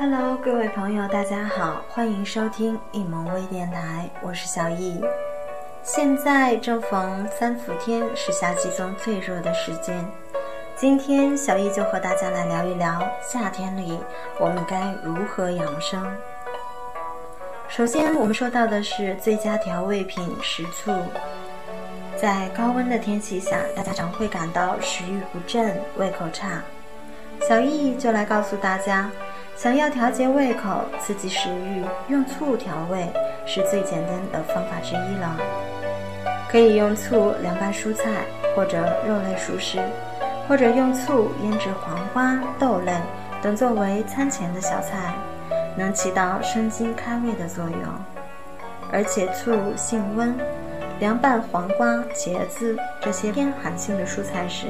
Hello，各位朋友，大家好，欢迎收听一萌微电台，我是小易。现在正逢三伏天，是夏季中最热的时间。今天小易就和大家来聊一聊夏天里我们该如何养生。首先，我们说到的是最佳调味品食醋。在高温的天气下，大家常会感到食欲不振、胃口差。小易就来告诉大家。想要调节胃口、刺激食欲，用醋调味是最简单的方法之一了。可以用醋凉拌蔬菜或者肉类熟食，或者用醋腌制黄瓜、豆类等作为餐前的小菜，能起到生津开胃的作用。而且醋性温，凉拌黄瓜、茄子这些偏寒性的蔬菜时，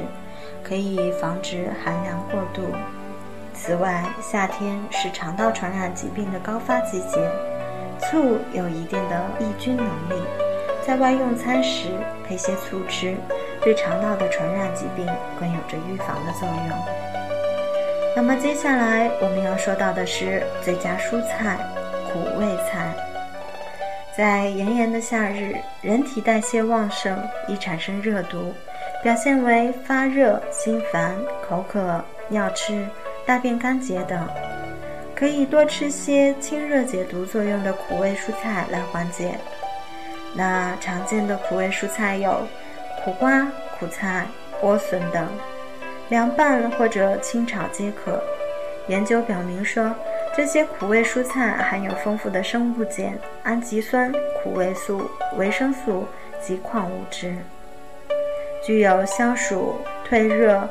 可以防止寒凉过度。此外，夏天是肠道传染疾病的高发季节，醋有一定的抑菌能力，在外用餐时配些醋吃，对肠道的传染疾病更有着预防的作用。那么接下来我们要说到的是最佳蔬菜——苦味菜。在炎炎的夏日，人体代谢旺盛，易产生热毒，表现为发热、心烦、口渴、尿赤。大便干结等，可以多吃些清热解毒作用的苦味蔬菜来缓解。那常见的苦味蔬菜有苦瓜、苦菜、莴笋等，凉拌或者清炒皆可。研究表明说，这些苦味蔬菜含有丰富的生物碱、氨基酸、苦味素、维生素及矿物质，具有消暑、退热。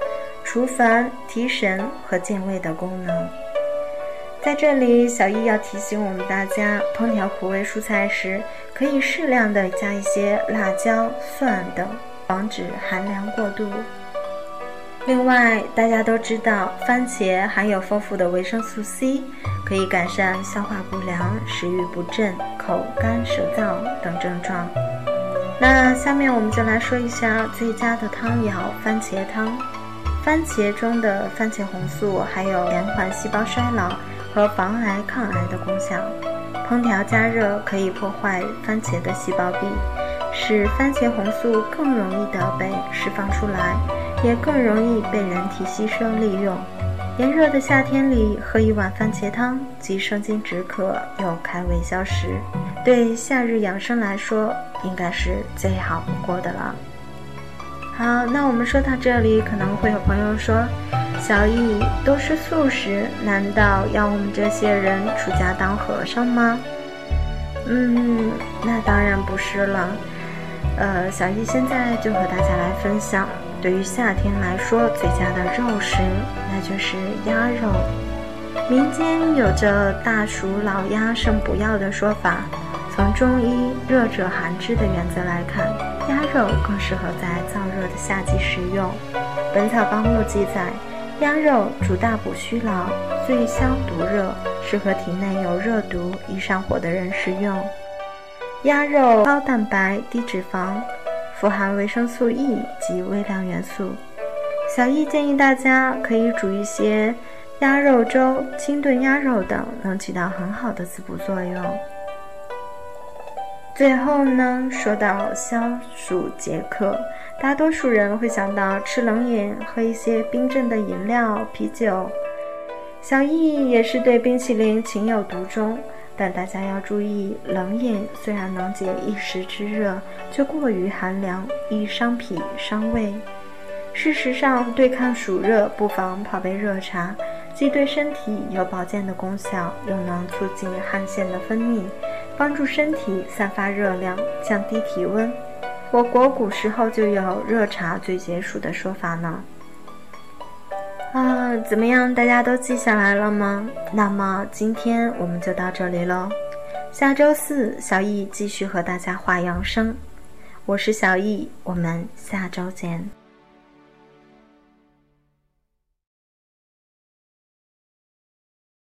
除烦、提神和健胃的功能。在这里，小易要提醒我们大家，烹调苦味蔬菜时，可以适量的加一些辣椒、蒜等，防止寒凉过度。另外，大家都知道，番茄含有丰富的维生素 C，可以改善消化不良、食欲不振、口干舌燥等症状。那下面我们就来说一下最佳的汤肴——番茄汤。番茄中的番茄红素还有延缓细胞衰老和防癌抗癌的功效。烹调加热可以破坏番茄的细胞壁，使番茄红素更容易的被释放出来，也更容易被人体吸收利用。炎热的夏天里喝一碗番茄汤，既生津止渴又开胃消食，对夏日养生来说，应该是最好不过的了。好，那我们说到这里，可能会有朋友说：“小易都是素食，难道要我们这些人出家当和尚吗？”嗯，那当然不是了。呃，小易现在就和大家来分享，对于夏天来说最佳的肉食，那就是鸭肉。民间有着“大暑老鸭胜补药”的说法。从中医“热者寒之”的原则来看，鸭肉更适合在燥热的夏季食用。《本草纲目》记载，鸭肉主大补虚劳、醉消毒热，适合体内有热毒、易上火的人食用。鸭肉高蛋白、低脂肪，富含维生素 E 及微量元素。小易建议大家可以煮一些鸭肉粥、清炖鸭肉等，能起到很好的滋补作用。最后呢，说到消暑解渴，大多数人会想到吃冷饮，喝一些冰镇的饮料、啤酒。小易也是对冰淇淋情有独钟，但大家要注意，冷饮虽然能解一时之热，却过于寒凉，易伤脾伤胃。事实上，对抗暑热，不妨泡杯热茶，既对身体有保健的功效，又能促进汗腺的分泌。帮助身体散发热量，降低体温。我国古时候就有热茶最解暑的说法呢。啊，怎么样？大家都记下来了吗？那么今天我们就到这里喽。下周四，小易继续和大家话养生。我是小易，我们下周见。